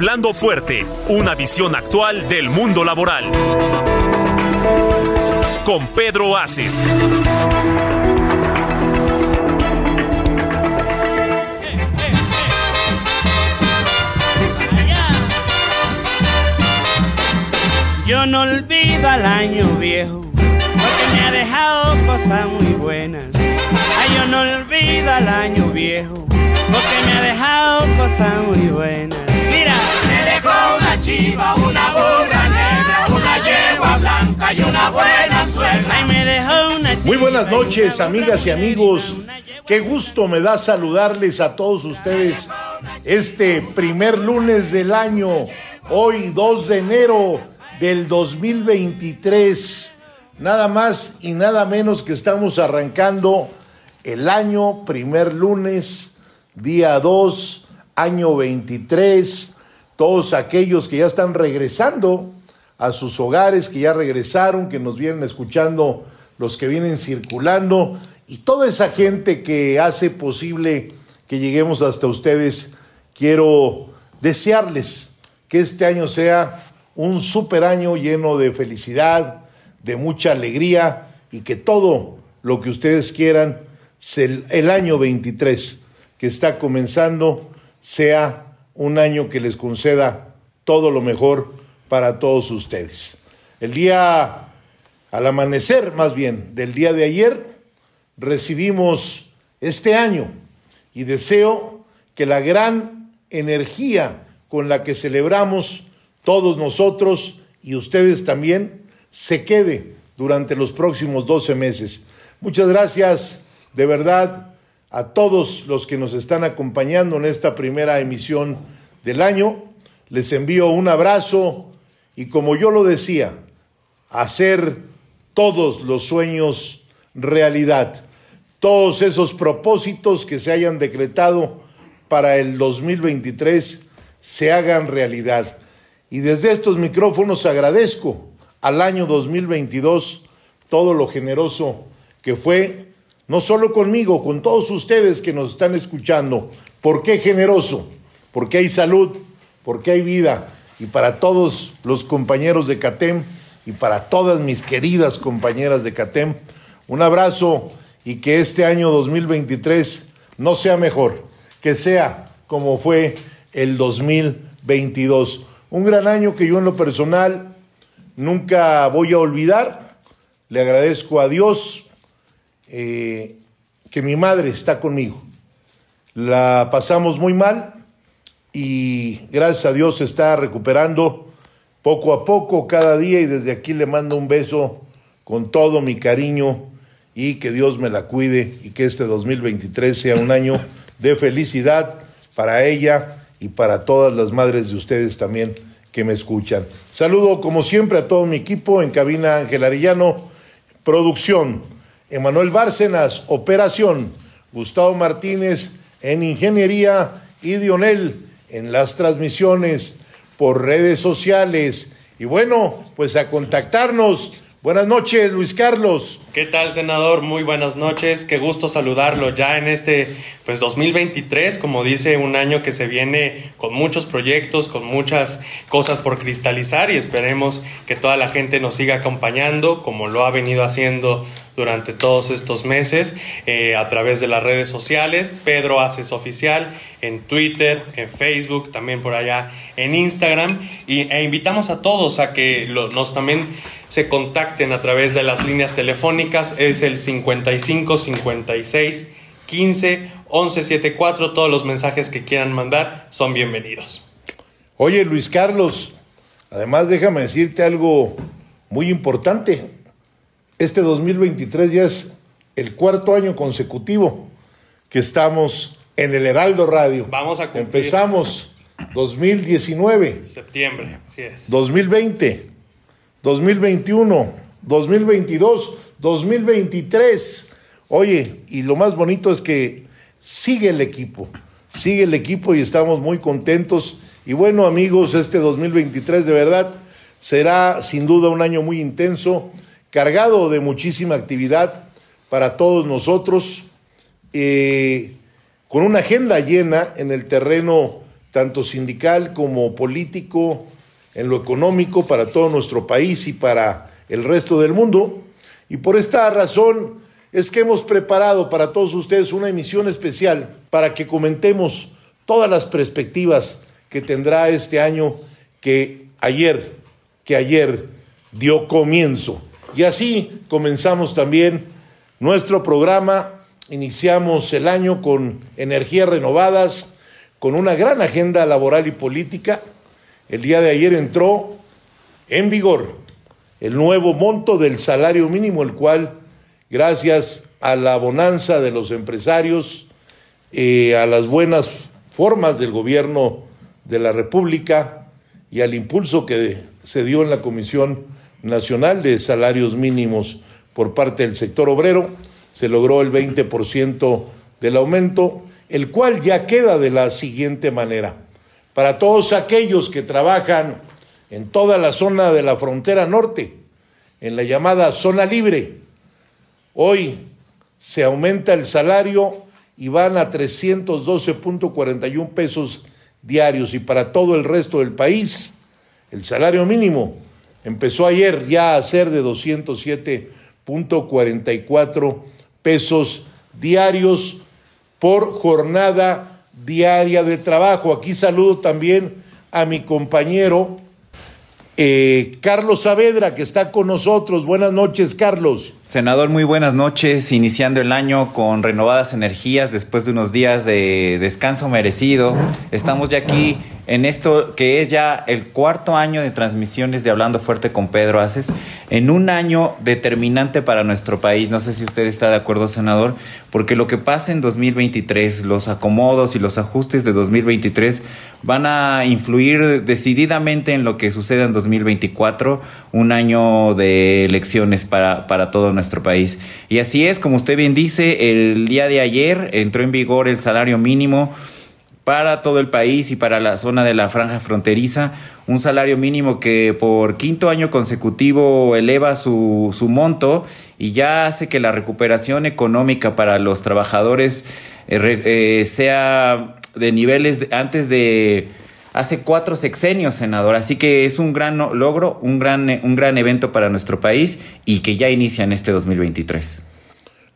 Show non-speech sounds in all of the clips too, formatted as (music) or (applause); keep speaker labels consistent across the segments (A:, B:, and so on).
A: Hablando fuerte, una visión actual del mundo laboral. Con Pedro Aces.
B: Yo no olvido al año viejo, porque me ha dejado cosas muy buenas. Ay, yo no olvido al año viejo, porque me ha dejado cosas muy buenas.
C: Una chiva, una burra negra, una yegua blanca y una buena suegra.
B: Ay, me dejó una chiva,
D: Muy buenas noches, amigas y amigos. Qué gusto me da saludarles a todos ustedes este primer lunes del año, hoy 2 de enero del 2023. Nada más y nada menos que estamos arrancando el año, primer lunes, día 2, año 23. Todos aquellos que ya están regresando a sus hogares, que ya regresaron, que nos vienen escuchando, los que vienen circulando y toda esa gente que hace posible que lleguemos hasta ustedes, quiero desearles que este año sea un super año lleno de felicidad, de mucha alegría y que todo lo que ustedes quieran, el año 23 que está comenzando, sea un año que les conceda todo lo mejor para todos ustedes. El día, al amanecer más bien, del día de ayer, recibimos este año y deseo que la gran energía con la que celebramos todos nosotros y ustedes también se quede durante los próximos 12 meses. Muchas gracias de verdad a todos los que nos están acompañando en esta primera emisión del año. Les envío un abrazo y como yo lo decía, hacer todos los sueños realidad, todos esos propósitos que se hayan decretado para el 2023 se hagan realidad. Y desde estos micrófonos agradezco al año 2022 todo lo generoso que fue, no solo conmigo, con todos ustedes que nos están escuchando. ¿Por qué generoso? Porque hay salud, porque hay vida. Y para todos los compañeros de CATEM y para todas mis queridas compañeras de CATEM, un abrazo y que este año 2023 no sea mejor, que sea como fue el 2022 un gran año que yo en lo personal nunca voy a olvidar. Le agradezco a Dios eh, que mi madre está conmigo. La pasamos muy mal y gracias a Dios se está recuperando poco a poco cada día y desde aquí le mando un beso con todo mi cariño y que Dios me la cuide y que este 2023 sea un año de felicidad para ella y para todas las madres de ustedes también que me escuchan. Saludo como siempre a todo mi equipo en cabina Ángel Arellano, producción, Emanuel Bárcenas, operación, Gustavo Martínez en ingeniería y Dionel en las transmisiones por redes sociales. Y bueno, pues a contactarnos. Buenas noches, Luis Carlos.
E: ¿Qué tal, senador? Muy buenas noches. Qué gusto saludarlo ya en este pues 2023, como dice, un año que se viene con muchos proyectos, con muchas cosas por cristalizar y esperemos que toda la gente nos siga acompañando como lo ha venido haciendo durante todos estos meses eh, a través de las redes sociales. Pedro Haces Oficial en Twitter, en Facebook, también por allá en Instagram y, e invitamos a todos a que nos también se contacten a través de las líneas telefónicas. Es el 55 56 15 11 74. Todos los mensajes que quieran mandar son bienvenidos.
D: Oye, Luis Carlos, además déjame decirte algo muy importante. Este 2023 ya es el cuarto año consecutivo que estamos en el Heraldo Radio.
E: Vamos a cumplir.
D: Empezamos 2019.
E: Septiembre, así es.
D: 2020, 2021, 2022, 2023. Oye, y lo más bonito es que sigue el equipo, sigue el equipo y estamos muy contentos. Y bueno, amigos, este 2023 de verdad será sin duda un año muy intenso, cargado de muchísima actividad para todos nosotros, eh, con una agenda llena en el terreno tanto sindical como político, en lo económico para todo nuestro país y para el resto del mundo. Y por esta razón es que hemos preparado para todos ustedes una emisión especial para que comentemos todas las perspectivas que tendrá este año que ayer, que ayer dio comienzo. Y así comenzamos también nuestro programa, iniciamos el año con energías renovadas, con una gran agenda laboral y política. El día de ayer entró en vigor el nuevo monto del salario mínimo, el cual, gracias a la bonanza de los empresarios, eh, a las buenas formas del gobierno de la República y al impulso que se dio en la Comisión Nacional de Salarios Mínimos por parte del sector obrero, se logró el 20% del aumento el cual ya queda de la siguiente manera. Para todos aquellos que trabajan en toda la zona de la frontera norte, en la llamada zona libre, hoy se aumenta el salario y van a 312.41 pesos diarios y para todo el resto del país el salario mínimo empezó ayer ya a ser de 207.44 pesos diarios por jornada diaria de trabajo. Aquí saludo también a mi compañero eh, Carlos Saavedra, que está con nosotros. Buenas noches, Carlos.
F: Senador, muy buenas noches. Iniciando el año con renovadas energías después de unos días de descanso merecido. Estamos ya aquí en esto que es ya el cuarto año de transmisiones de Hablando Fuerte con Pedro Aces, en un año determinante para nuestro país. No sé si usted está de acuerdo, senador, porque lo que pasa en 2023, los acomodos y los ajustes de 2023 van a influir decididamente en lo que suceda en 2024, un año de elecciones para, para todo nuestro país. Y así es, como usted bien dice, el día de ayer entró en vigor el salario mínimo para todo el país y para la zona de la franja fronteriza, un salario mínimo que por quinto año consecutivo eleva su, su monto y ya hace que la recuperación económica para los trabajadores eh, eh, sea de niveles antes de hace cuatro sexenios, senador. Así que es un gran logro, un gran, un gran evento para nuestro país y que ya inicia en este 2023.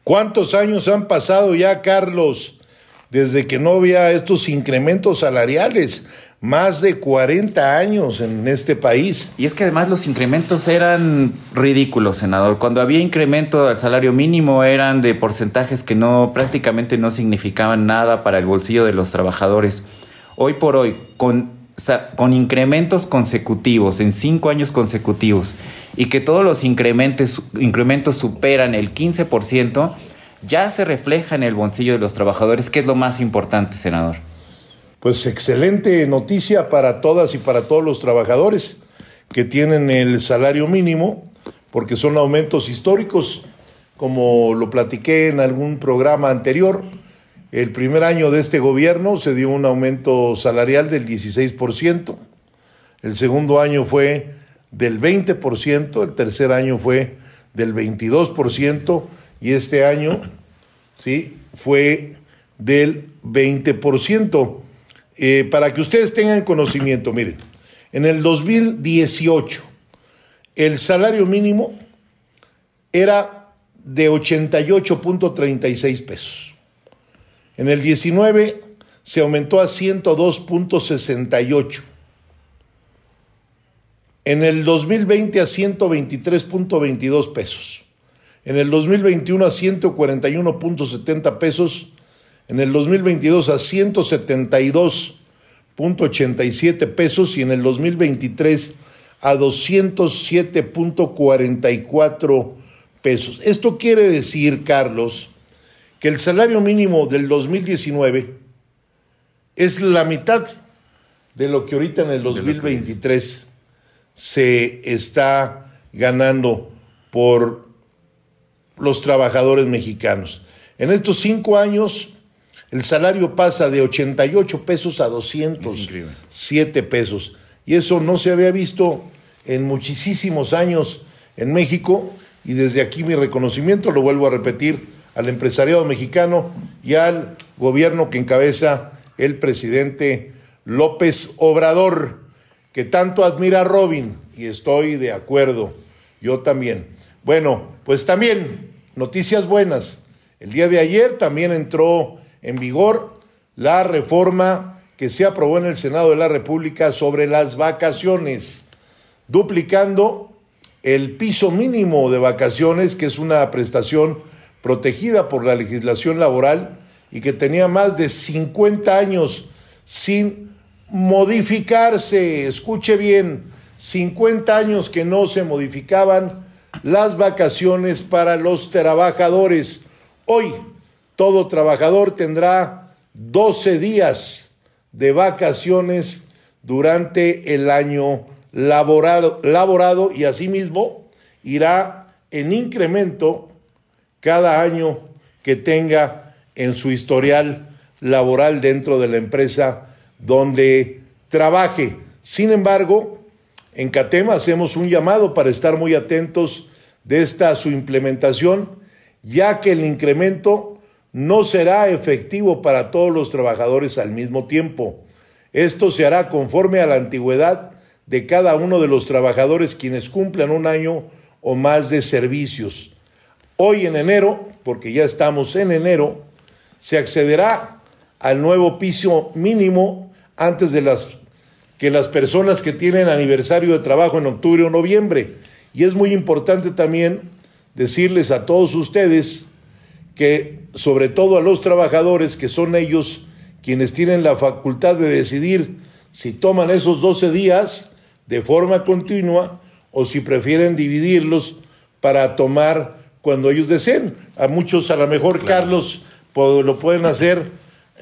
D: ¿Cuántos años han pasado ya, Carlos? Desde que no había estos incrementos salariales. Más de 40 años en este país.
F: Y es que además los incrementos eran ridículos, senador. Cuando había incremento al salario mínimo eran de porcentajes que no prácticamente no significaban nada para el bolsillo de los trabajadores. Hoy por hoy, con, con incrementos consecutivos, en cinco años consecutivos, y que todos los incrementos, incrementos superan el 15%, ya se refleja en el bolsillo de los trabajadores, que es lo más importante, senador.
D: Pues excelente noticia para todas y para todos los trabajadores que tienen el salario mínimo, porque son aumentos históricos, como lo platiqué en algún programa anterior. El primer año de este gobierno se dio un aumento salarial del 16%, el segundo año fue del 20%, el tercer año fue del 22%, y este año ¿sí? fue del 20%. Eh, para que ustedes tengan conocimiento, miren, en el 2018 el salario mínimo era de 88.36 pesos. En el 19 se aumentó a 102.68. En el 2020 a 123.22 pesos en el 2021 a 141.70 pesos, en el 2022 a 172.87 pesos. Y en el 2023 a 207.44 pesos. Esto quiere decir, Carlos, que el salario mínimo del 2019 es la mitad de lo que ahorita en el 2023 se está ganando por los trabajadores mexicanos. En estos cinco años, el salario pasa de 88 pesos a 207 pesos. Y eso no se había visto en muchísimos años en México. Y desde aquí mi reconocimiento, lo vuelvo a repetir, al empresariado mexicano y al gobierno que encabeza el presidente López Obrador, que tanto admira a Robin, y estoy de acuerdo, yo también. Bueno, pues también noticias buenas. El día de ayer también entró en vigor la reforma que se aprobó en el Senado de la República sobre las vacaciones, duplicando el piso mínimo de vacaciones, que es una prestación protegida por la legislación laboral y que tenía más de 50 años sin modificarse. Escuche bien, 50 años que no se modificaban las vacaciones para los trabajadores. Hoy todo trabajador tendrá 12 días de vacaciones durante el año laborado, laborado y asimismo irá en incremento cada año que tenga en su historial laboral dentro de la empresa donde trabaje. Sin embargo, en CATEMA hacemos un llamado para estar muy atentos de esta su implementación, ya que el incremento no será efectivo para todos los trabajadores al mismo tiempo. Esto se hará conforme a la antigüedad de cada uno de los trabajadores quienes cumplan un año o más de servicios. Hoy en enero, porque ya estamos en enero, se accederá al nuevo piso mínimo antes de las que las personas que tienen aniversario de trabajo en octubre o noviembre. Y es muy importante también decirles a todos ustedes que, sobre todo a los trabajadores, que son ellos quienes tienen la facultad de decidir si toman esos 12 días de forma continua o si prefieren dividirlos para tomar cuando ellos deseen. A muchos, a lo mejor, Carlos, lo pueden hacer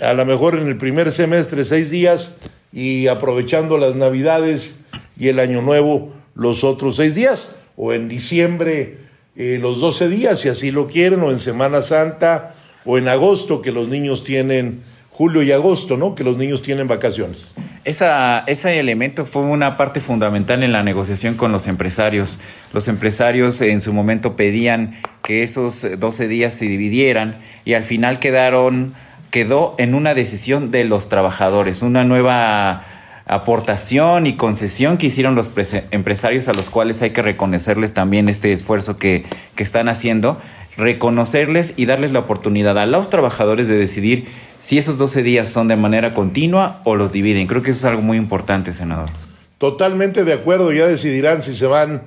D: a lo mejor en el primer semestre seis días y aprovechando las navidades y el año nuevo los otros seis días, o en diciembre eh, los doce días, si así lo quieren, o en Semana Santa, o en agosto, que los niños tienen julio y agosto, ¿no? Que los niños tienen vacaciones.
F: Ese elemento fue una parte fundamental en la negociación con los empresarios. Los empresarios en su momento pedían que esos 12 días se dividieran y al final quedaron quedó en una decisión de los trabajadores, una nueva aportación y concesión que hicieron los empresarios a los cuales hay que reconocerles también este esfuerzo que, que están haciendo, reconocerles y darles la oportunidad a los trabajadores de decidir si esos 12 días son de manera continua o los dividen. Creo que eso es algo muy importante, senador.
D: Totalmente de acuerdo, ya decidirán si se van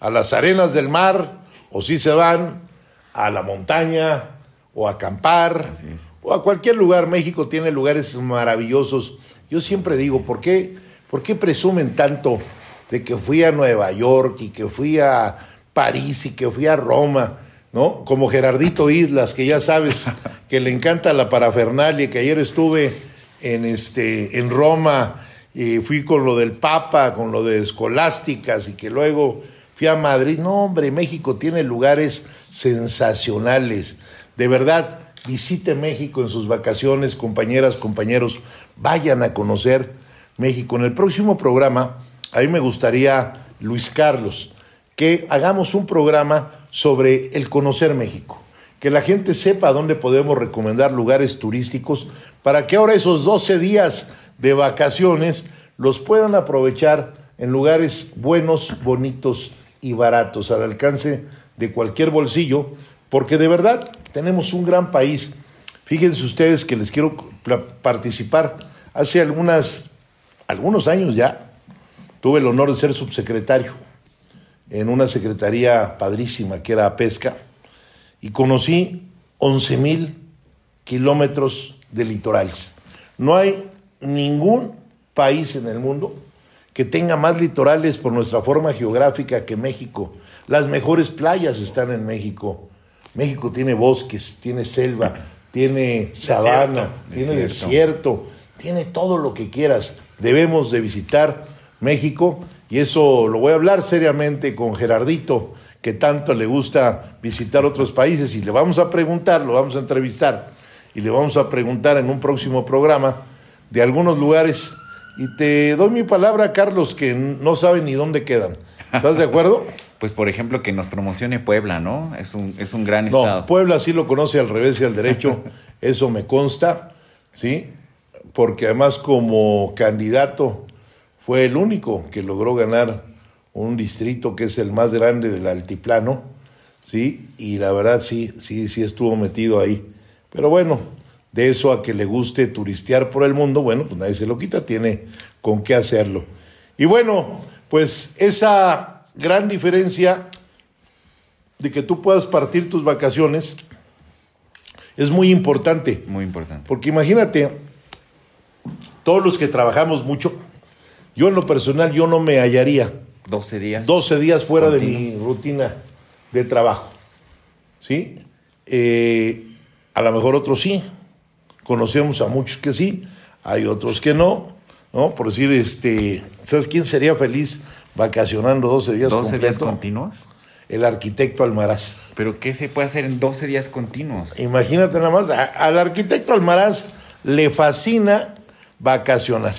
D: a las arenas del mar o si se van a la montaña o acampar o a cualquier lugar. México tiene lugares maravillosos. Yo siempre digo, ¿por qué, ¿por qué presumen tanto de que fui a Nueva York y que fui a París y que fui a Roma? ¿No? Como Gerardito Islas, que ya sabes que le encanta la parafernalia, que ayer estuve en, este, en Roma y fui con lo del Papa, con lo de escolásticas y que luego fui a Madrid. No, hombre, México tiene lugares sensacionales. De verdad, visite México en sus vacaciones, compañeras, compañeros, vayan a conocer México. En el próximo programa, a mí me gustaría, Luis Carlos, que hagamos un programa sobre el conocer México, que la gente sepa dónde podemos recomendar lugares turísticos para que ahora esos 12 días de vacaciones los puedan aprovechar en lugares buenos, bonitos y baratos, al alcance de cualquier bolsillo, porque de verdad tenemos un gran país. Fíjense ustedes que les quiero participar. Hace algunos años ya tuve el honor de ser subsecretario en una secretaría padrísima que era pesca y conocí 11 mil kilómetros de litorales. No hay ningún país en el mundo que tenga más litorales por nuestra forma geográfica que México. Las mejores playas están en México México tiene bosques, tiene selva, tiene sabana, tiene desierto, tiene todo lo que quieras. Debemos de visitar México y eso lo voy a hablar seriamente con Gerardito, que tanto le gusta visitar otros países y le vamos a preguntar, lo vamos a entrevistar y le vamos a preguntar en un próximo programa de algunos lugares y te doy mi palabra, Carlos, que no sabe ni dónde quedan. ¿Estás de acuerdo? (laughs)
F: Pues, por ejemplo, que nos promocione Puebla, ¿no? Es un, es un gran
D: no,
F: estado.
D: Puebla sí lo conoce al revés y al derecho, (laughs) eso me consta, ¿sí? Porque además como candidato fue el único que logró ganar un distrito que es el más grande del altiplano, ¿sí? Y la verdad sí, sí, sí estuvo metido ahí. Pero bueno, de eso a que le guste turistear por el mundo, bueno, pues nadie se lo quita, tiene con qué hacerlo. Y bueno, pues esa gran diferencia de que tú puedas partir tus vacaciones es muy importante.
F: Muy importante.
D: Porque imagínate, todos los que trabajamos mucho, yo en lo personal, yo no me hallaría
F: 12 días.
D: 12 días fuera de mi rutina de trabajo. ¿Sí? Eh, a lo mejor otros sí. Conocemos a muchos que sí, hay otros que no. ¿no? Por decir, este, ¿sabes quién sería feliz vacacionando 12 días
F: 12 días continuos.
D: El arquitecto Almaraz.
F: Pero ¿qué se puede hacer en 12 días continuos?
D: Imagínate nada más, a- al arquitecto Almaraz le fascina vacacionar.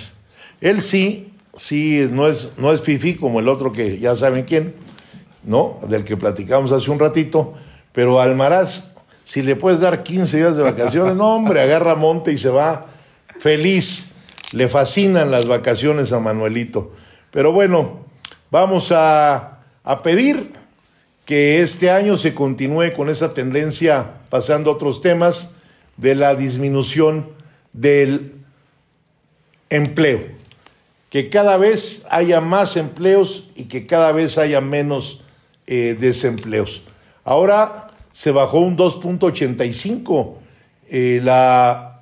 D: Él sí, sí, no es, no es fifi como el otro que ya saben quién, ¿no? Del que platicamos hace un ratito, pero Almaraz, si le puedes dar 15 días de vacaciones, no, hombre, agarra monte y se va feliz. Le fascinan las vacaciones a Manuelito. Pero bueno, vamos a, a pedir que este año se continúe con esa tendencia, pasando a otros temas, de la disminución del empleo. Que cada vez haya más empleos y que cada vez haya menos eh, desempleos. Ahora se bajó un 2.85 eh, la,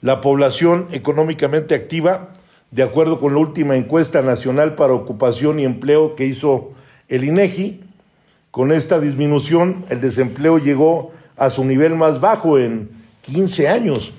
D: la población económicamente activa, de acuerdo con la última encuesta nacional para ocupación y empleo que hizo el INEGI. Con esta disminución, el desempleo llegó a su nivel más bajo en 15 años.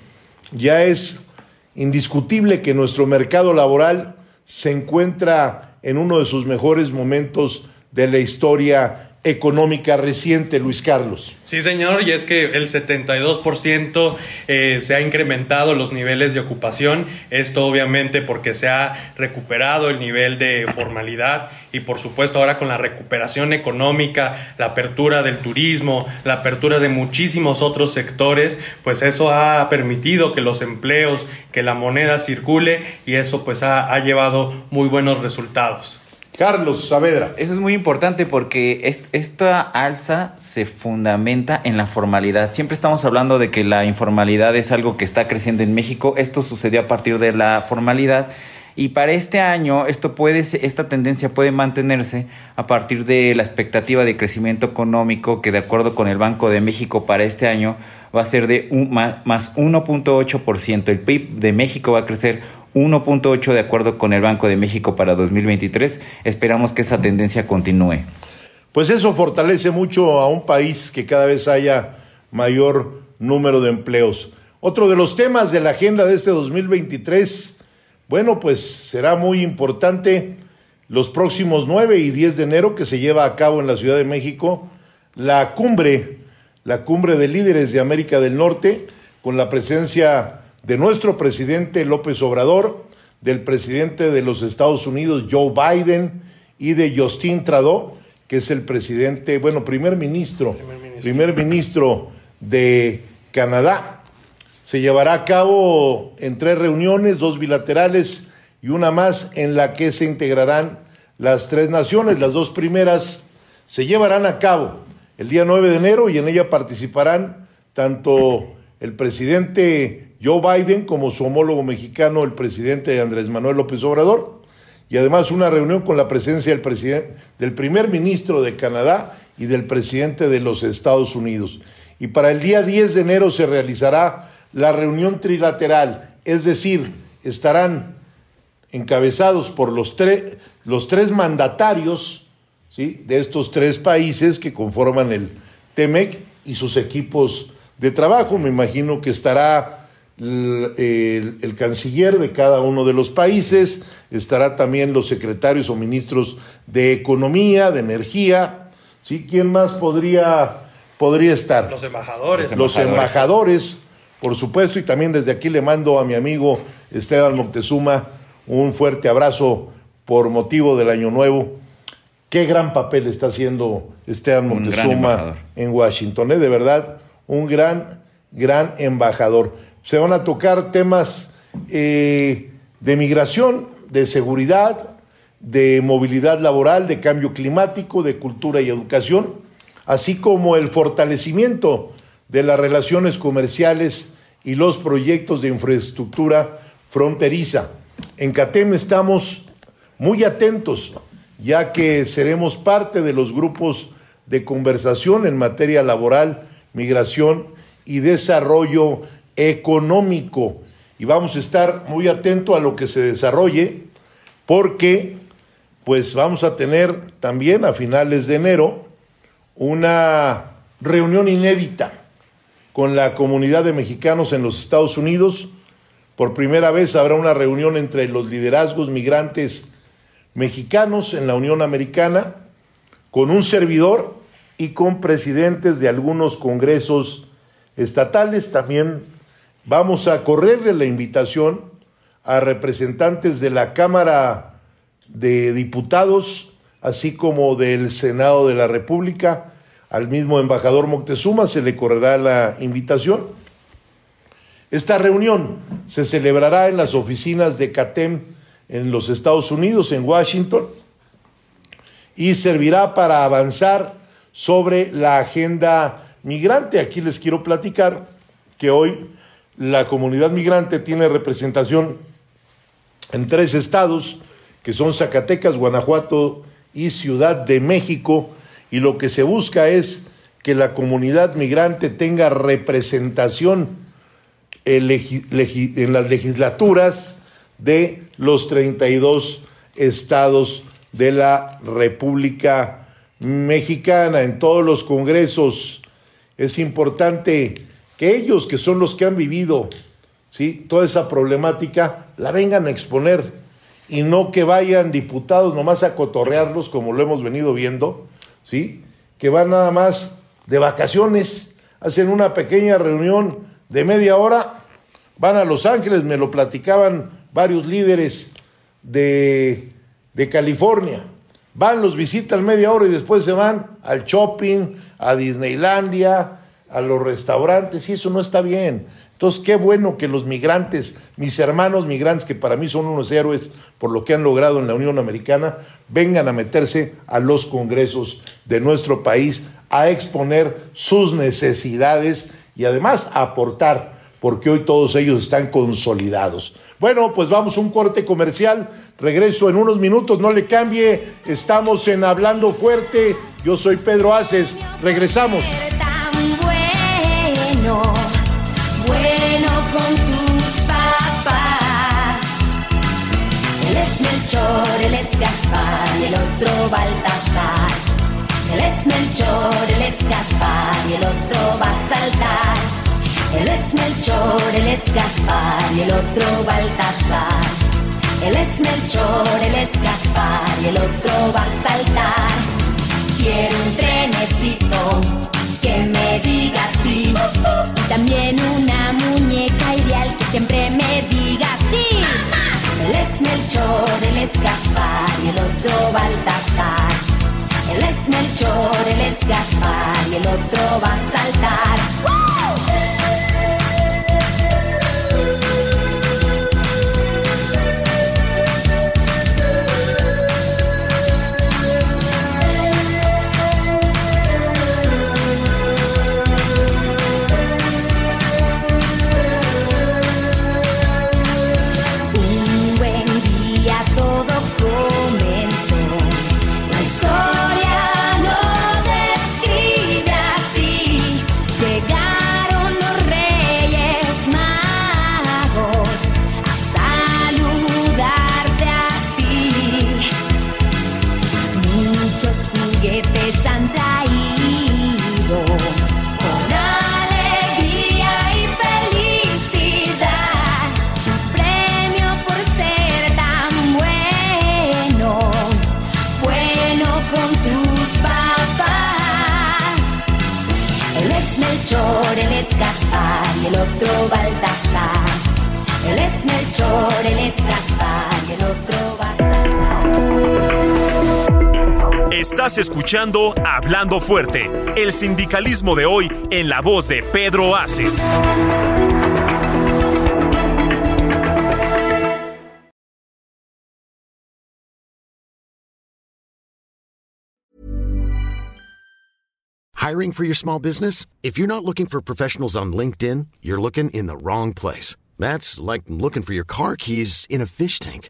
D: Ya es indiscutible que nuestro mercado laboral se encuentra en uno de sus mejores momentos de la historia económica reciente, Luis Carlos.
E: Sí, señor, y es que el 72% eh, se ha incrementado los niveles de ocupación. Esto obviamente porque se ha recuperado el nivel de formalidad y por supuesto ahora con la recuperación económica, la apertura del turismo, la apertura de muchísimos otros sectores, pues eso ha permitido que los empleos, que la moneda circule y eso pues ha, ha llevado muy buenos resultados.
D: Carlos Saavedra.
F: Eso es muy importante porque est- esta alza se fundamenta en la formalidad. Siempre estamos hablando de que la informalidad es algo que está creciendo en México. Esto sucedió a partir de la formalidad. Y para este año, esto puede, esta tendencia puede mantenerse a partir de la expectativa de crecimiento económico que de acuerdo con el Banco de México para este año va a ser de un, más 1.8%. El PIB de México va a crecer 1.8 de acuerdo con el Banco de México para 2023. Esperamos que esa tendencia continúe.
D: Pues eso fortalece mucho a un país que cada vez haya mayor número de empleos. Otro de los temas de la agenda de este 2023, bueno, pues será muy importante los próximos 9 y 10 de enero que se lleva a cabo en la Ciudad de México la cumbre, la cumbre de líderes de América del Norte, con la presencia de nuestro presidente López Obrador, del presidente de los Estados Unidos Joe Biden y de Justin Trudeau, que es el presidente, bueno, primer ministro, primer ministro, de Canadá. Se llevará a cabo en tres reuniones, dos bilaterales y una más en la que se integrarán las tres naciones. Las dos primeras se llevarán a cabo el día 9 de enero y en ella participarán tanto el presidente Joe Biden como su homólogo mexicano, el presidente Andrés Manuel López Obrador, y además una reunión con la presencia del, del primer ministro de Canadá y del presidente de los Estados Unidos. Y para el día 10 de enero se realizará la reunión trilateral, es decir, estarán encabezados por los, tre- los tres mandatarios ¿sí? de estos tres países que conforman el TEMEC, y sus equipos de trabajo. Me imagino que estará el, el- el canciller de cada uno de los países, estará también los secretarios o ministros de Economía, de Energía. ¿sí? ¿Quién más podría, podría estar?
E: Los embajadores.
D: los embajadores, por supuesto, y también desde aquí le mando a mi amigo Esteban Moctezuma un fuerte abrazo por motivo del Año Nuevo. Qué gran papel está haciendo Esteban Moctezuma en Washington, ¿eh? de verdad, un gran, gran embajador. Se van a tocar temas eh, de migración, de seguridad, de movilidad laboral, de cambio climático, de cultura y educación, así como el fortalecimiento de las relaciones comerciales y los proyectos de infraestructura fronteriza. En CATEM estamos muy atentos, ya que seremos parte de los grupos de conversación en materia laboral, migración y desarrollo económico. Y vamos a estar muy atentos a lo que se desarrolle, porque pues vamos a tener también a finales de enero una reunión inédita con la comunidad de mexicanos en los Estados Unidos. Por primera vez habrá una reunión entre los liderazgos migrantes mexicanos en la Unión Americana, con un servidor y con presidentes de algunos congresos estatales. También vamos a correrle la invitación a representantes de la Cámara de Diputados, así como del Senado de la República. Al mismo embajador Moctezuma se le correrá la invitación. Esta reunión se celebrará en las oficinas de CATEM en los Estados Unidos, en Washington, y servirá para avanzar sobre la agenda migrante. Aquí les quiero platicar que hoy la comunidad migrante tiene representación en tres estados, que son Zacatecas, Guanajuato y Ciudad de México, y lo que se busca es que la comunidad migrante tenga representación en las legislaturas de los 32 estados de la República Mexicana, en todos los congresos. Es importante que ellos, que son los que han vivido ¿sí? toda esa problemática, la vengan a exponer y no que vayan diputados nomás a cotorrearlos como lo hemos venido viendo, ¿sí? que van nada más de vacaciones, hacen una pequeña reunión de media hora, van a Los Ángeles, me lo platicaban varios líderes de, de California, van, los visitan media hora y después se van al shopping, a Disneylandia, a los restaurantes, y eso no está bien. Entonces, qué bueno que los migrantes, mis hermanos migrantes, que para mí son unos héroes por lo que han logrado en la Unión Americana, vengan a meterse a los congresos de nuestro país a exponer sus necesidades y además a aportar, porque hoy todos ellos están consolidados. Bueno, pues vamos a un corte comercial. Regreso en unos minutos, no le cambie. Estamos en Hablando Fuerte. Yo soy Pedro Aces. Regresamos.
G: El otro Baltasar. Él es Melchor, él es Gaspar y el otro va a saltar. Él es Melchor, él es Gaspar y el otro Baltasar. Él es Melchor, él es Gaspar y el otro va a saltar. Quiero un trenecito que me diga sí. También una muñeca ideal que siempre me diga es Melchor, él es Gaspar y el otro Baltasar. Él es Melchor, él es Gaspar y el otro va a saltar.
A: Hablando Fuerte, el sindicalismo de hoy en la voz de Pedro Aces.
H: Hiring for your small business? If you're not looking for professionals on LinkedIn, you're looking in the wrong place. That's like looking for your car keys in a fish tank.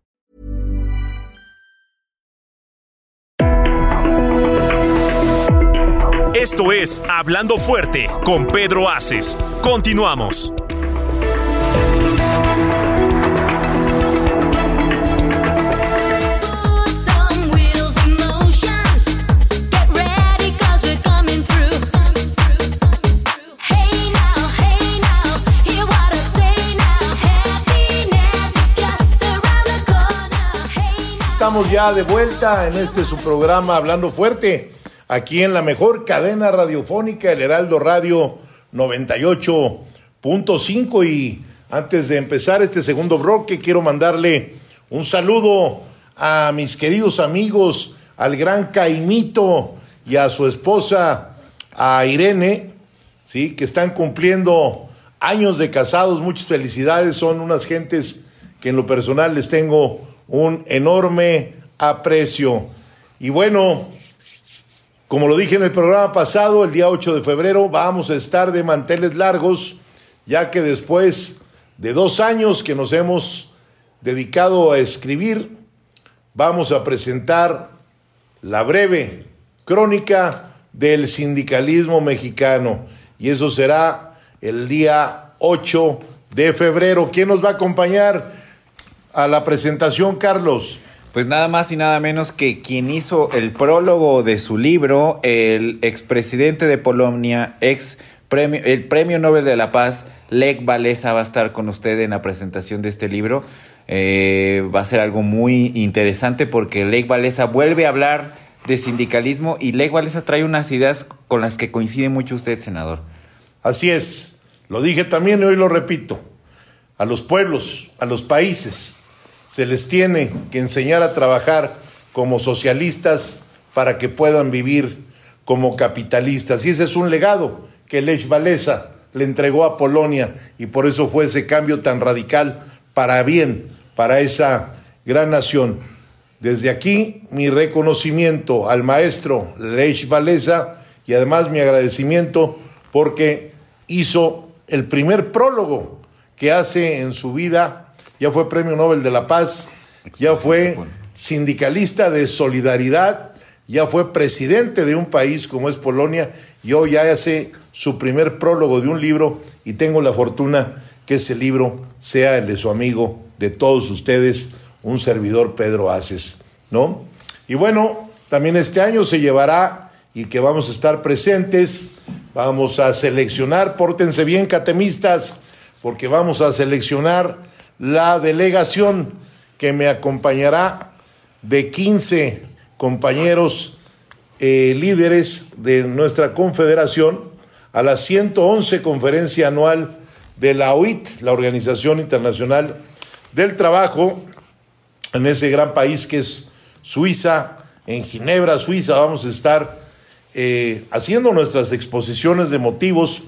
A: Esto es Hablando Fuerte con Pedro Aces. Continuamos.
D: Estamos ya de vuelta en este su programa Hablando Fuerte, aquí en la mejor cadena radiofónica, el Heraldo Radio 98.5. Y antes de empezar este segundo bloque, quiero mandarle un saludo a mis queridos amigos, al gran Caimito y a su esposa, a Irene, ¿sí? que están cumpliendo años de casados. Muchas felicidades, son unas gentes que en lo personal les tengo un enorme aprecio. Y bueno, como lo dije en el programa pasado, el día 8 de febrero vamos a estar de manteles largos, ya que después de dos años que nos hemos dedicado a escribir, vamos a presentar la breve crónica del sindicalismo mexicano. Y eso será el día 8 de febrero. ¿Quién nos va a acompañar a la presentación, Carlos?
F: Pues nada más y nada menos que quien hizo el prólogo de su libro, el expresidente de Polonia, ex premio, el premio Nobel de la Paz, Lech Walesa, va a estar con usted en la presentación de este libro. Eh, va a ser algo muy interesante porque Lech Walesa vuelve a hablar de sindicalismo y Lech Walesa trae unas ideas con las que coincide mucho usted, senador.
D: Así es, lo dije también y hoy lo repito. A los pueblos, a los países, se les tiene que enseñar a trabajar como socialistas para que puedan vivir como capitalistas. Y ese es un legado que Lech Walesa le entregó a Polonia y por eso fue ese cambio tan radical para bien, para esa gran nación. Desde aquí mi reconocimiento al maestro Lech Walesa y además mi agradecimiento porque hizo el primer prólogo que hace en su vida, ya fue Premio Nobel de la Paz, ya fue sindicalista de solidaridad, ya fue presidente de un país como es Polonia. Y hoy ya hace su primer prólogo de un libro y tengo la fortuna que ese libro sea el de su amigo, de todos ustedes, un servidor Pedro Aces, ¿no? Y bueno, también este año se llevará y que vamos a estar presentes, vamos a seleccionar, pórtense bien catemistas, porque vamos a seleccionar la delegación que me acompañará de 15 compañeros eh, líderes de nuestra confederación a la 111 conferencia anual de la OIT, la Organización Internacional del Trabajo, en ese gran país que es Suiza, en Ginebra, Suiza, vamos a estar eh, haciendo nuestras exposiciones de motivos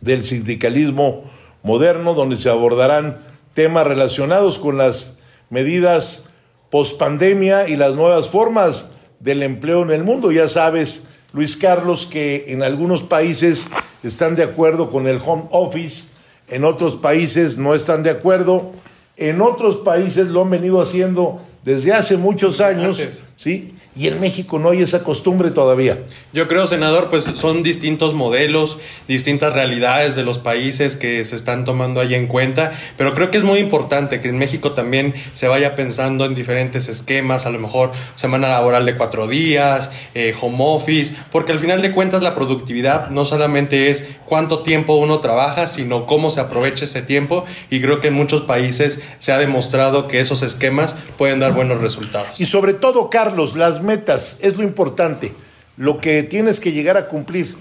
D: del sindicalismo moderno, donde se abordarán temas relacionados con las medidas pospandemia y las nuevas formas del empleo en el mundo. Ya sabes, Luis Carlos, que en algunos países están de acuerdo con el home office, en otros países no están de acuerdo, en otros países lo han venido haciendo desde hace muchos años,
E: Antes.
D: ¿sí? Y en México no hay esa costumbre todavía.
E: Yo creo, senador, pues son distintos modelos, distintas realidades de los países que se están tomando ahí en cuenta, pero creo que es muy importante que en México también se vaya pensando en diferentes esquemas, a lo mejor semana laboral de cuatro días, eh, home office, porque al final de cuentas la productividad no solamente es cuánto tiempo uno trabaja, sino cómo se aprovecha ese tiempo y creo que en muchos países se ha demostrado que esos esquemas pueden dar buenos resultados.
D: Y sobre todo, Carlos, las metas es lo importante, lo que tienes que llegar a cumplir,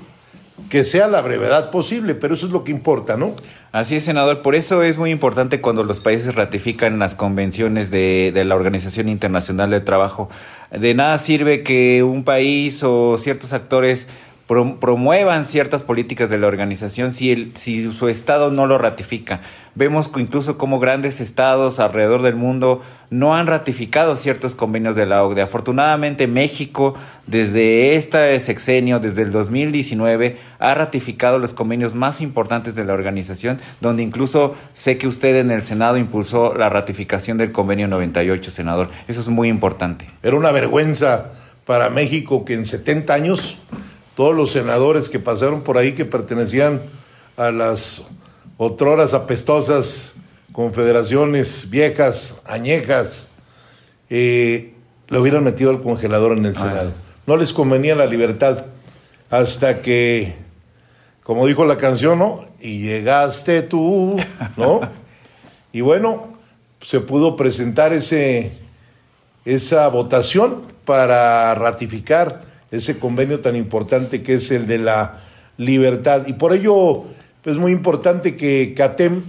D: que sea la brevedad posible, pero eso es lo que importa, ¿no?
F: Así es, senador. Por eso es muy importante cuando los países ratifican las convenciones de, de, la Organización Internacional del Trabajo. De nada sirve que un país o ciertos actores promuevan ciertas políticas de la organización si, el, si su Estado no lo ratifica. Vemos incluso como grandes estados alrededor del mundo no han ratificado ciertos convenios de la OCDE. Afortunadamente México desde este sexenio, desde el 2019, ha ratificado los convenios más importantes de la organización, donde incluso sé que usted en el Senado impulsó la ratificación del convenio 98, senador. Eso es muy importante.
D: Era una vergüenza para México que en 70 años todos los senadores que pasaron por ahí que pertenecían a las otroras apestosas confederaciones viejas, añejas, eh, lo hubieran metido al congelador en el Senado. No les convenía la libertad hasta que, como dijo la canción, ¿no? Y llegaste tú, ¿no? (laughs) y bueno, se pudo presentar ese, esa votación para ratificar ese convenio tan importante que es el de la libertad. Y por ello es muy importante que CATEM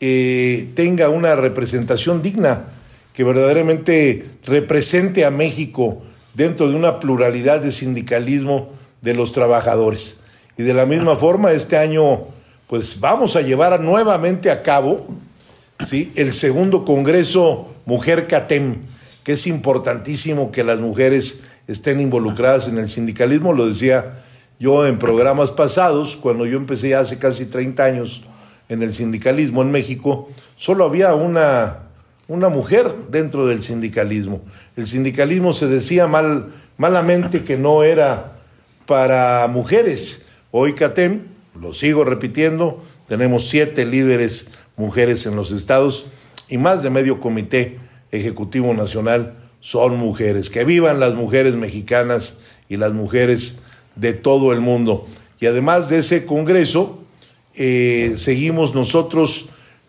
D: eh, tenga una representación digna, que verdaderamente represente a México dentro de una pluralidad de sindicalismo de los trabajadores. Y de la misma forma, este año, pues vamos a llevar nuevamente a cabo ¿sí? el segundo Congreso Mujer CATEM, que es importantísimo que las mujeres estén involucradas en el sindicalismo, lo decía yo en programas pasados, cuando yo empecé hace casi 30 años en el sindicalismo en México, solo había una, una mujer dentro del sindicalismo. El sindicalismo se decía mal, malamente que no era para mujeres. Hoy CATEM, lo sigo repitiendo, tenemos siete líderes mujeres en los estados y más de medio comité ejecutivo nacional son mujeres. Que vivan las mujeres mexicanas y las mujeres de todo el mundo. Y además de ese Congreso, eh, seguimos nosotros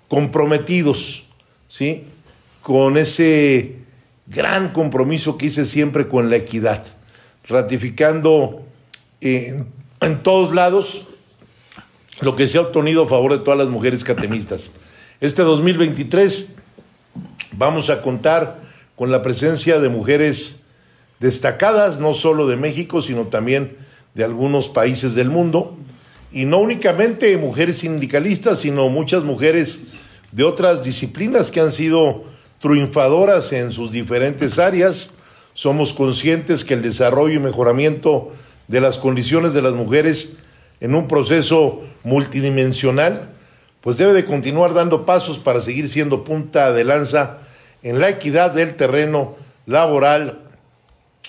D: comprometidos, ¿sí? Con ese gran compromiso que hice siempre con la equidad, ratificando eh, en todos lados lo que se ha obtenido a favor de todas las mujeres catemistas. Este 2023 vamos a contar con la presencia de mujeres destacadas, no solo de México, sino también de algunos países del mundo, y no únicamente mujeres sindicalistas, sino muchas mujeres de otras disciplinas que han sido triunfadoras en sus diferentes áreas. Somos conscientes que el desarrollo y mejoramiento de las condiciones de las mujeres en un proceso multidimensional, pues debe de continuar dando pasos para seguir siendo punta de lanza en la equidad del terreno laboral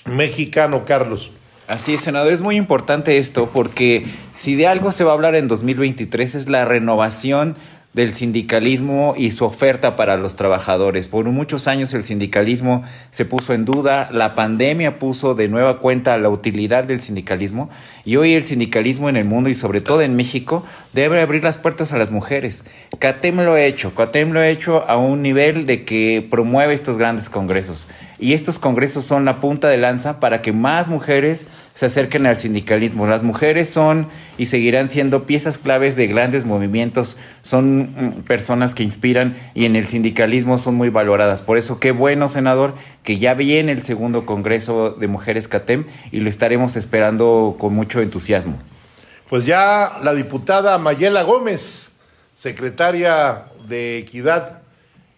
D: mexicano, Carlos.
F: Así es, senador, es muy importante esto porque si de algo se va a hablar en 2023 es la renovación del sindicalismo y su oferta para los trabajadores. Por muchos años el sindicalismo se puso en duda, la pandemia puso de nueva cuenta la utilidad del sindicalismo y hoy el sindicalismo en el mundo y sobre todo en México debe abrir las puertas a las mujeres. CATEM lo ha hecho, CATEM lo ha hecho a un nivel de que promueve estos grandes congresos y estos congresos son la punta de lanza para que más mujeres se acerquen al sindicalismo. Las mujeres son y seguirán siendo piezas claves de grandes movimientos, son mm, personas que inspiran y en el sindicalismo son muy valoradas. Por eso, qué bueno, senador, que ya viene el segundo Congreso de Mujeres CATEM y lo estaremos esperando con mucho entusiasmo.
D: Pues ya la diputada Mayela Gómez, secretaria de Equidad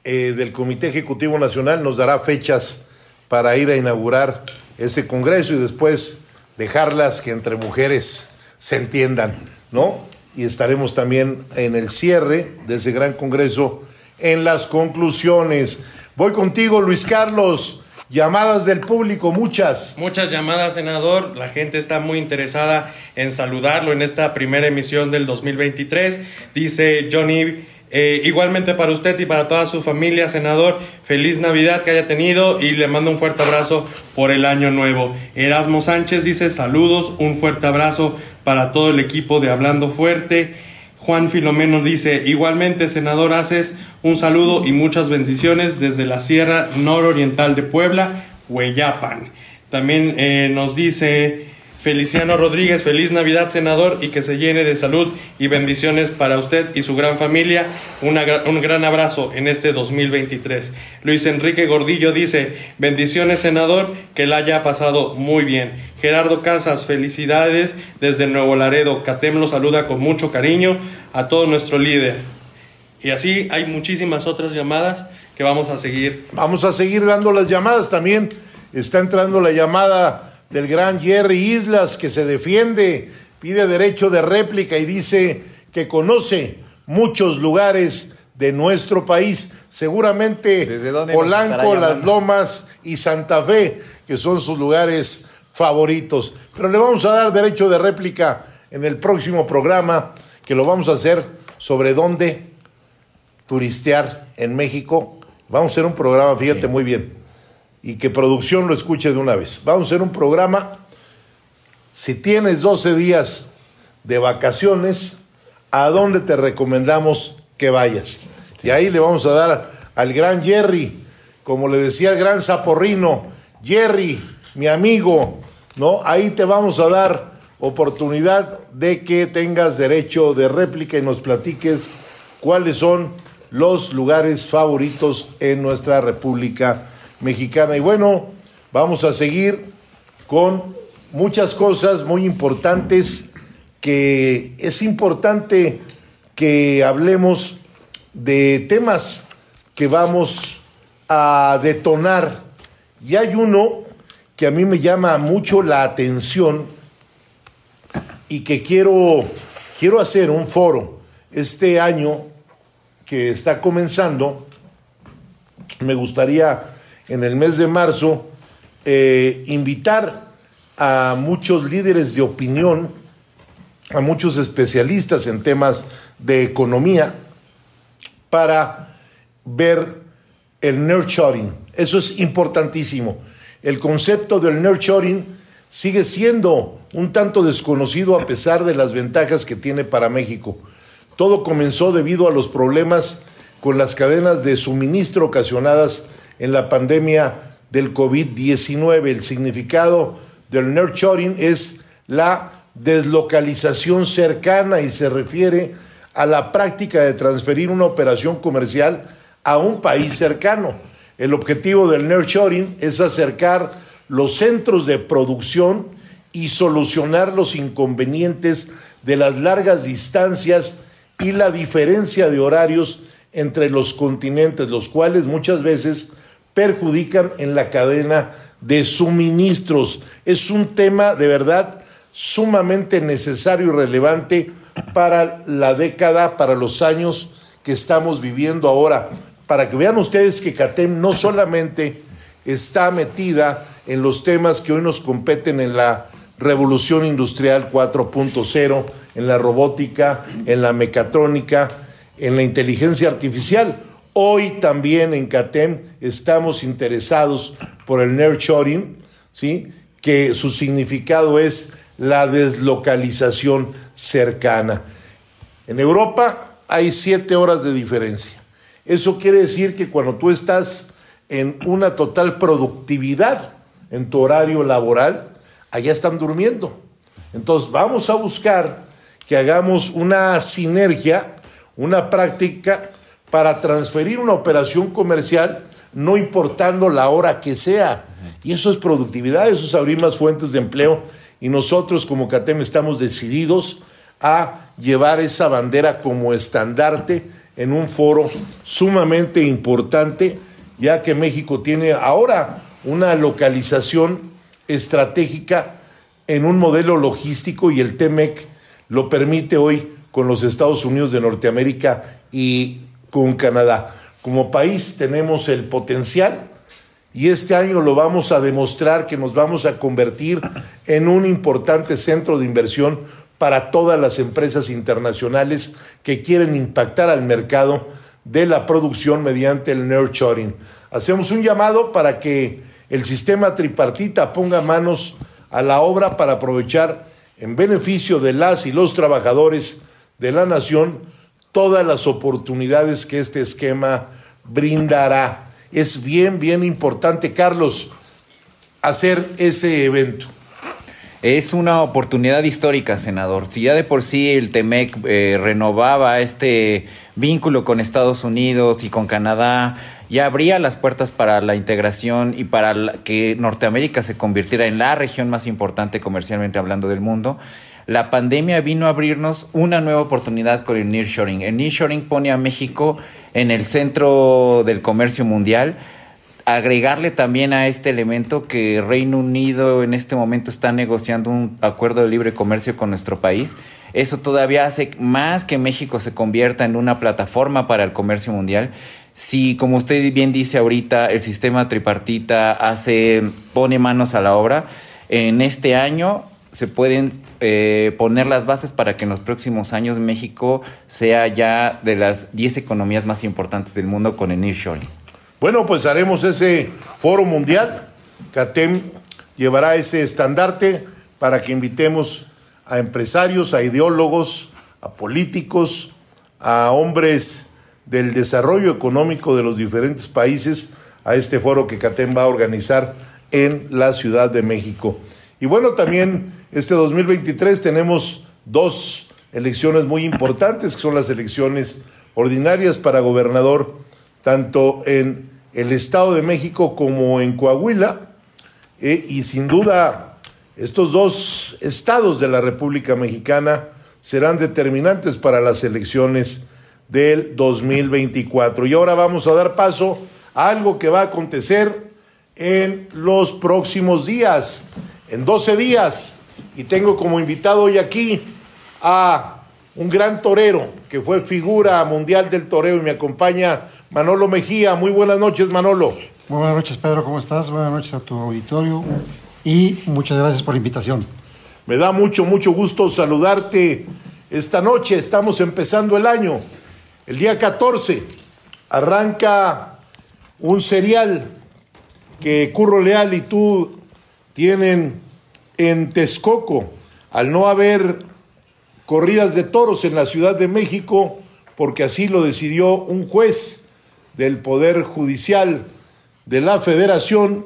D: eh, del Comité Ejecutivo Nacional, nos dará fechas para ir a inaugurar ese Congreso y después dejarlas que entre mujeres se entiendan, ¿no? Y estaremos también en el cierre de ese gran Congreso en las conclusiones. Voy contigo, Luis Carlos. Llamadas del público, muchas.
E: Muchas llamadas, senador. La gente está muy interesada en saludarlo en esta primera emisión del 2023. Dice Johnny, eh, igualmente para usted y para toda su familia, senador, feliz Navidad que haya tenido y le mando un fuerte abrazo por el año nuevo. Erasmo Sánchez dice saludos, un fuerte abrazo para todo el equipo de Hablando Fuerte. Juan Filomeno dice, igualmente, senador Haces, un saludo y muchas bendiciones desde la Sierra Nororiental de Puebla, Hueyapan. También eh, nos dice Feliciano Rodríguez, feliz Navidad, senador, y que se llene de salud y bendiciones para usted y su gran familia. un gran abrazo en este 2023. Luis Enrique Gordillo dice, bendiciones, senador, que la haya pasado muy bien. Gerardo Casas, felicidades desde Nuevo Laredo. Catem lo saluda con mucho cariño a todo nuestro líder. Y así hay muchísimas otras llamadas que vamos a seguir.
D: Vamos a seguir dando las llamadas también. Está entrando la llamada del gran Jerry Islas que se defiende, pide derecho de réplica y dice que conoce muchos lugares de nuestro país, seguramente Polanco, Las Lomas y Santa Fe, que son sus lugares favoritos. Pero le vamos a dar derecho de réplica en el próximo programa, que lo vamos a hacer sobre dónde turistear en México. Vamos a hacer un programa, fíjate muy bien y que producción lo escuche de una vez. Vamos a hacer un programa. Si tienes 12 días de vacaciones, ¿a dónde te recomendamos que vayas? Y ahí le vamos a dar al gran Jerry, como le decía el gran Zaporrino, Jerry, mi amigo, ¿no? Ahí te vamos a dar oportunidad de que tengas derecho de réplica y nos platiques cuáles son los lugares favoritos en nuestra República mexicana. Y bueno, vamos a seguir con muchas cosas muy importantes que es importante que hablemos de temas que vamos a detonar. Y hay uno que a mí me llama mucho la atención y que quiero, quiero hacer un foro este año que está comenzando. Me gustaría en el mes de marzo, eh, invitar a muchos líderes de opinión, a muchos especialistas en temas de economía, para ver el nurturing. Eso es importantísimo. El concepto del nurturing sigue siendo un tanto desconocido a pesar de las ventajas que tiene para México. Todo comenzó debido a los problemas con las cadenas de suministro ocasionadas en la pandemia del COVID-19. El significado del nurturing es la deslocalización cercana y se refiere a la práctica de transferir una operación comercial a un país cercano. El objetivo del nurturing es acercar los centros de producción y solucionar los inconvenientes de las largas distancias y la diferencia de horarios entre los continentes, los cuales muchas veces perjudican en la cadena de suministros. Es un tema de verdad sumamente necesario y relevante para la década, para los años que estamos viviendo ahora. Para que vean ustedes que CATEM no solamente está metida en los temas que hoy nos competen en la revolución industrial 4.0, en la robótica, en la mecatrónica, en la inteligencia artificial, Hoy también en CATEM estamos interesados por el nurturing, ¿sí? que su significado es la deslocalización cercana. En Europa hay siete horas de diferencia. Eso quiere decir que cuando tú estás en una total productividad en tu horario laboral, allá están durmiendo. Entonces vamos a buscar que hagamos una sinergia, una práctica para transferir una operación comercial, no importando la hora que sea. Y eso es productividad, eso es abrir más fuentes de empleo. Y nosotros como CATEM estamos decididos a llevar esa bandera como estandarte en un foro sumamente importante, ya que México tiene ahora una localización estratégica en un modelo logístico y el TEMEC lo permite hoy con los Estados Unidos de Norteamérica y con Canadá. Como país tenemos el potencial y este año lo vamos a demostrar que nos vamos a convertir en un importante centro de inversión para todas las empresas internacionales que quieren impactar al mercado de la producción mediante el nurturing. Hacemos un llamado para que el sistema tripartita ponga manos a la obra para aprovechar en beneficio de las y los trabajadores de la nación todas las oportunidades que este esquema brindará. Es bien, bien importante, Carlos, hacer ese evento.
F: Es una oportunidad histórica, senador. Si ya de por sí el TEMEC eh, renovaba este vínculo con Estados Unidos y con Canadá, ya abría las puertas para la integración y para que Norteamérica se convirtiera en la región más importante comercialmente hablando del mundo. La pandemia vino a abrirnos una nueva oportunidad con el nearshoring. El nearshoring pone a México en el centro del comercio mundial agregarle también a este elemento que Reino Unido en este momento está negociando un acuerdo de libre comercio con nuestro país. Eso todavía hace más que México se convierta en una plataforma para el comercio mundial. Si, como usted bien dice ahorita, el sistema tripartita hace, pone manos a la obra, en este año se pueden eh, poner las bases para que en los próximos años México sea ya de las 10 economías más importantes del mundo con el nearshoring.
D: Bueno, pues haremos ese foro mundial. CATEM llevará ese estandarte para que invitemos a empresarios, a ideólogos, a políticos, a hombres del desarrollo económico de los diferentes países a este foro que CATEM va a organizar en la Ciudad de México. Y bueno, también este 2023 tenemos dos elecciones muy importantes, que son las elecciones ordinarias para gobernador, tanto en el Estado de México como en Coahuila, eh, y sin duda estos dos estados de la República Mexicana serán determinantes para las elecciones del 2024. Y ahora vamos a dar paso a algo que va a acontecer en los próximos días, en 12 días. Y tengo como invitado hoy aquí a un gran torero que fue figura mundial del toreo y me acompaña Manolo Mejía. Muy buenas noches, Manolo.
I: Muy buenas noches, Pedro. ¿Cómo estás? Buenas noches a tu auditorio y muchas gracias por la invitación.
D: Me da mucho, mucho gusto saludarte esta noche. Estamos empezando el año. El día 14 arranca un serial que Curro Leal y tú tienen en Texcoco. Al no haber corridas de toros en la Ciudad de México, porque así lo decidió un juez del Poder Judicial de la Federación,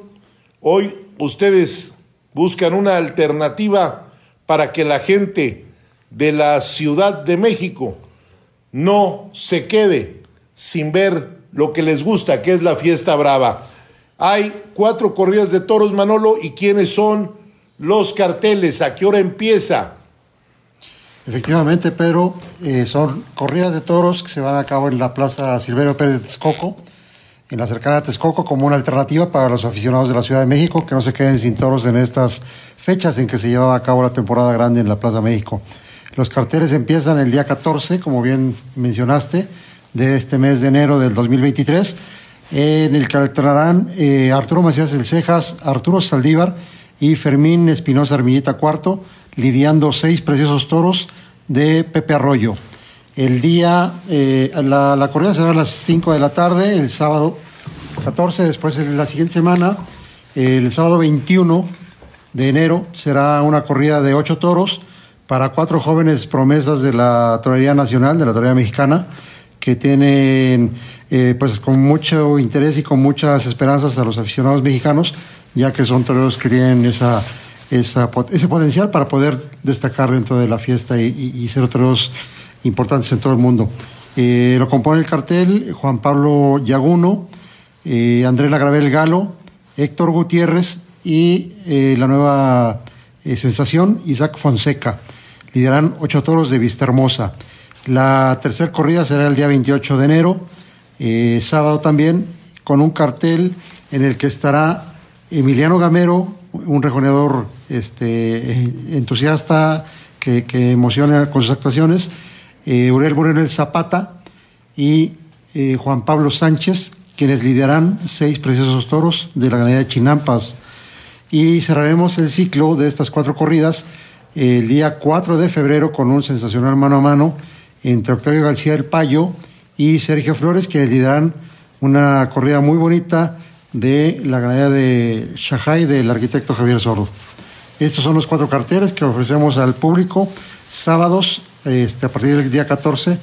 D: hoy ustedes buscan una alternativa para que la gente de la Ciudad de México no se quede sin ver lo que les gusta, que es la fiesta brava. Hay cuatro corridas de toros, Manolo, y quiénes son los carteles, a qué hora empieza.
I: Efectivamente, Pedro, eh, son corridas de toros que se van a cabo en la Plaza Silverio Pérez de Texcoco, en la cercana Texcoco, como una alternativa para los aficionados de la Ciudad de México que no se queden sin toros en estas fechas en que se llevaba a cabo la temporada grande en la Plaza México. Los carteles empiezan el día 14, como bien mencionaste, de este mes de enero del 2023, en el que alternarán eh, Arturo Macías El Cejas, Arturo Saldívar y Fermín Espinosa Armillita Cuarto lidiando seis preciosos toros de Pepe Arroyo. El día, eh, la, corrida será a las 5 de la tarde, el sábado 14, después la siguiente semana, el sábado 21 de enero, será una corrida de ocho toros para cuatro jóvenes promesas de la Torería Nacional, de la Torería Mexicana, que tienen eh, pues con mucho interés y con muchas esperanzas a los aficionados mexicanos, ya que son toreros que tienen esa ese potencial para poder destacar dentro de la fiesta y, ser otros importantes en todo el mundo. Eh, lo compone el cartel Juan Pablo Yaguno, eh, Andrés Lagravel Galo, Héctor Gutiérrez y eh, la nueva sensación Isaac Fonseca. Lideran ocho toros de Vista Hermosa. La tercera corrida será el día 28 de enero, sábado también, con un cartel en el que estará Emiliano Gamero, un rejoneador este, entusiasta que, emociona con sus actuaciones, eh, Uriel Moreno el Zapata y eh, Juan Pablo Sánchez, quienes lidiarán seis preciosos toros de la ganadería de Chinampas. Y cerraremos el ciclo de estas cuatro corridas el día 4 de febrero con un sensacional mano a mano entre Octavio García del Payo y Sergio Flores, quienes liderarán una corrida muy bonita de la ganadería de Shahai del arquitecto Javier Sordo. Estos son los cuatro carteles que ofrecemos al público sábados este, a partir del día 14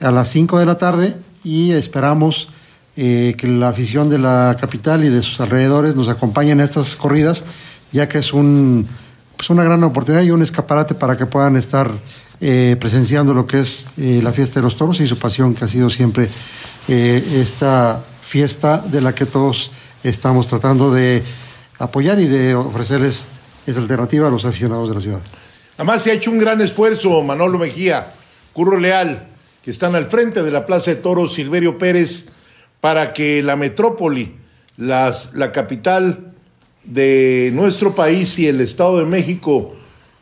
I: a las 5 de la tarde y esperamos eh, que la afición de la capital y de sus alrededores nos acompañe en estas corridas, ya que es un, pues una gran oportunidad y un escaparate para que puedan estar eh, presenciando lo que es eh, la fiesta de los toros y su pasión, que ha sido siempre esta fiesta de la que todos estamos tratando de apoyar y de ofrecerles esa alternativa a los aficionados de la ciudad.
D: Además se ha hecho un gran esfuerzo, Manolo Mejía, Curro Leal, que están al frente de la Plaza de Toros Silverio Pérez, para que la metrópoli, la capital de nuestro país y el Estado de México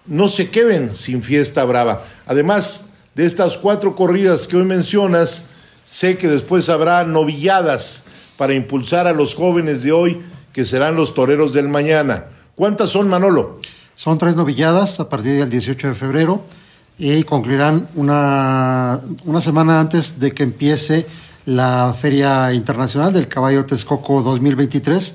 D: no se queden sin fiesta brava. Además de estas cuatro corridas que hoy mencionas, sé que después habrá novilladas para impulsar a los jóvenes de hoy, que serán los toreros del mañana. ¿Cuántas son, Manolo?
I: Son tres novilladas a partir del 18 de febrero y concluirán una, una semana antes de que empiece la Feria Internacional del Caballo Texcoco 2023,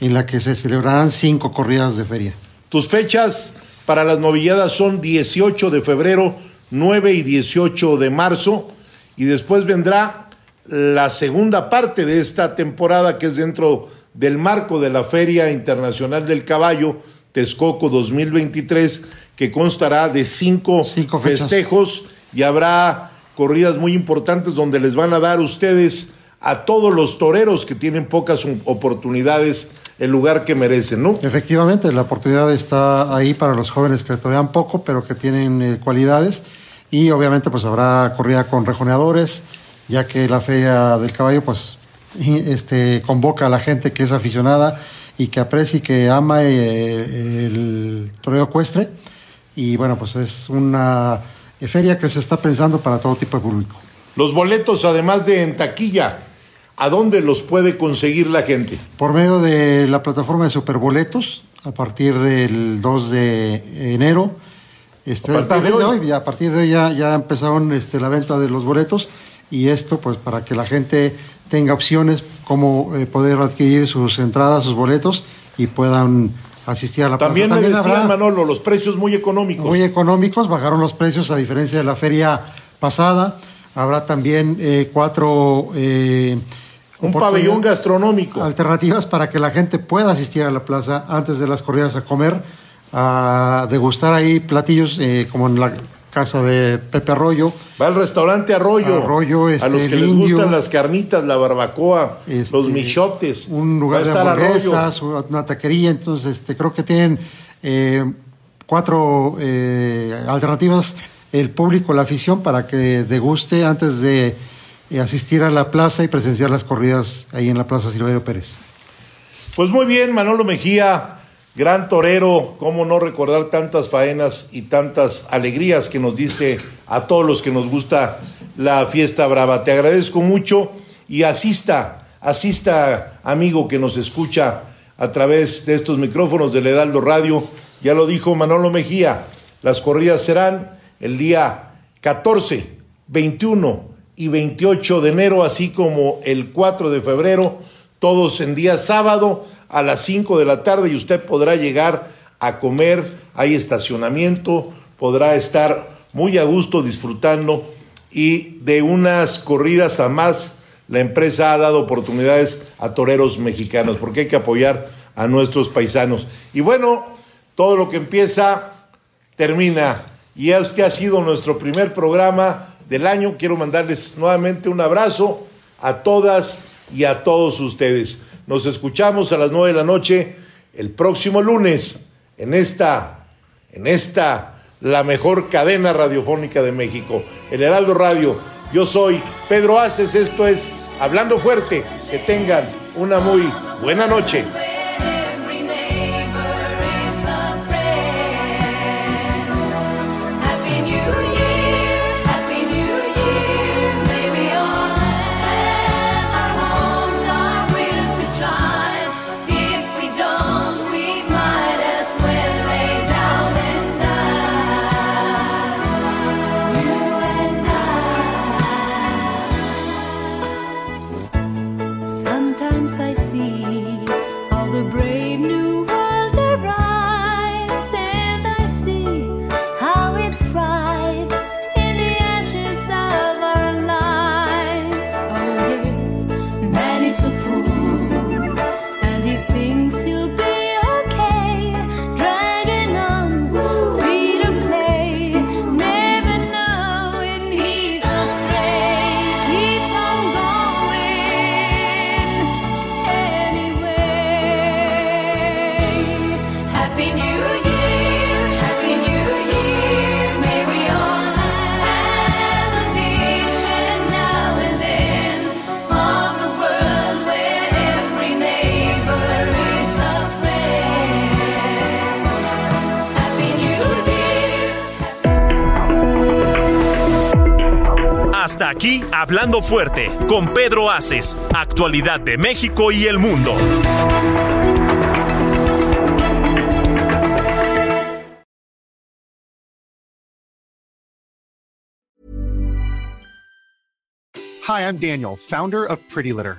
I: en la que se celebrarán cinco corridas de feria.
D: Tus fechas para las novilladas son 18 de febrero, 9 y 18 de marzo, y después vendrá la segunda parte de esta temporada, que es dentro del marco de la Feria Internacional del Caballo Texcoco 2023, que constará de cinco,
I: Cinco
D: festejos y habrá corridas muy importantes donde les van a dar ustedes a todos los toreros que tienen pocas oportunidades el lugar que merecen, ¿no?
I: Efectivamente, la oportunidad está ahí para los jóvenes que torean poco, pero que tienen eh, cualidades. Y obviamente pues habrá corrida con rejoneadores, ya que la Feria del Caballo pues este, convoca a la gente que es aficionada y que aprecia y que ama eh, el toreo ecuestre. Y bueno, pues es una feria que se está pensando para todo tipo de público.
D: Los boletos, además de en taquilla, ¿a dónde los puede conseguir la gente?
I: Por medio de la plataforma de Superboletos, a partir del 2 de enero. Este,
D: A partir de hoy.
I: a partir de hoy ya, ya empezaron este, la venta de los boletos y esto pues para que la gente tenga opciones como eh, poder adquirir sus entradas, sus boletos y puedan asistir a la
D: También
I: plaza.
D: me decían,
I: habrá-
D: Manolo, los precios muy económicos.
I: muy económicos, bajaron los precios a diferencia de la feria pasada. Habrá también eh, cuatro eh,
D: Un pabellón gastronómico.
I: alternativas para que la gente pueda asistir a la plaza antes de las corridas a comer, a degustar ahí platillos eh, como en la casa de Pepe Arroyo.
D: Va al restaurante Arroyo.
I: Arroyo,
D: a
I: este,
D: los que les
I: indio.
D: gustan las carnitas, la barbacoa,
I: Este,
D: los michotes.
I: un lugar
D: a
I: de
D: Arroyo.
I: hamburguesas, una taquería, entonces este, creo que tienen eh, cuatro eh, alternativas el público, la afición, para que deguste antes de eh, asistir a la plaza y presenciar las corridas ahí en la Plaza Silverio Pérez.
D: Pues muy bien, Manolo Mejía, gran torero, cómo no recordar tantas faenas y tantas alegrías que nos diste a todos los que nos gusta la fiesta brava. Te agradezco mucho y asista, asista, amigo que nos escucha a través de estos micrófonos del Heraldo Radio. Ya lo dijo Manolo Mejía, las corridas serán el día 14, 21 y 28 de enero, así como el 4 de febrero, todos en día sábado a las 5 de la tarde y usted podrá llegar a comer, hay estacionamiento, podrá estar muy a gusto disfrutando y de unas corridas a más la empresa ha dado oportunidades a toreros mexicanos porque hay que apoyar a nuestros paisanos. Y bueno, todo lo que empieza termina. Y este ha sido nuestro primer programa del año. Quiero mandarles nuevamente un abrazo a todas y a todos ustedes. Nos escuchamos a las nueve de la noche el próximo lunes en esta, en esta, la mejor cadena radiofónica de México, el Heraldo Radio. Yo soy Pedro Aces, esto es Hablando Fuerte. Que tengan una muy buena noche.
A: Aquí, Hablando Fuerte, con Pedro Aces, actualidad de México y el mundo.
J: Hi, I'm Daniel, founder of Pretty Litter.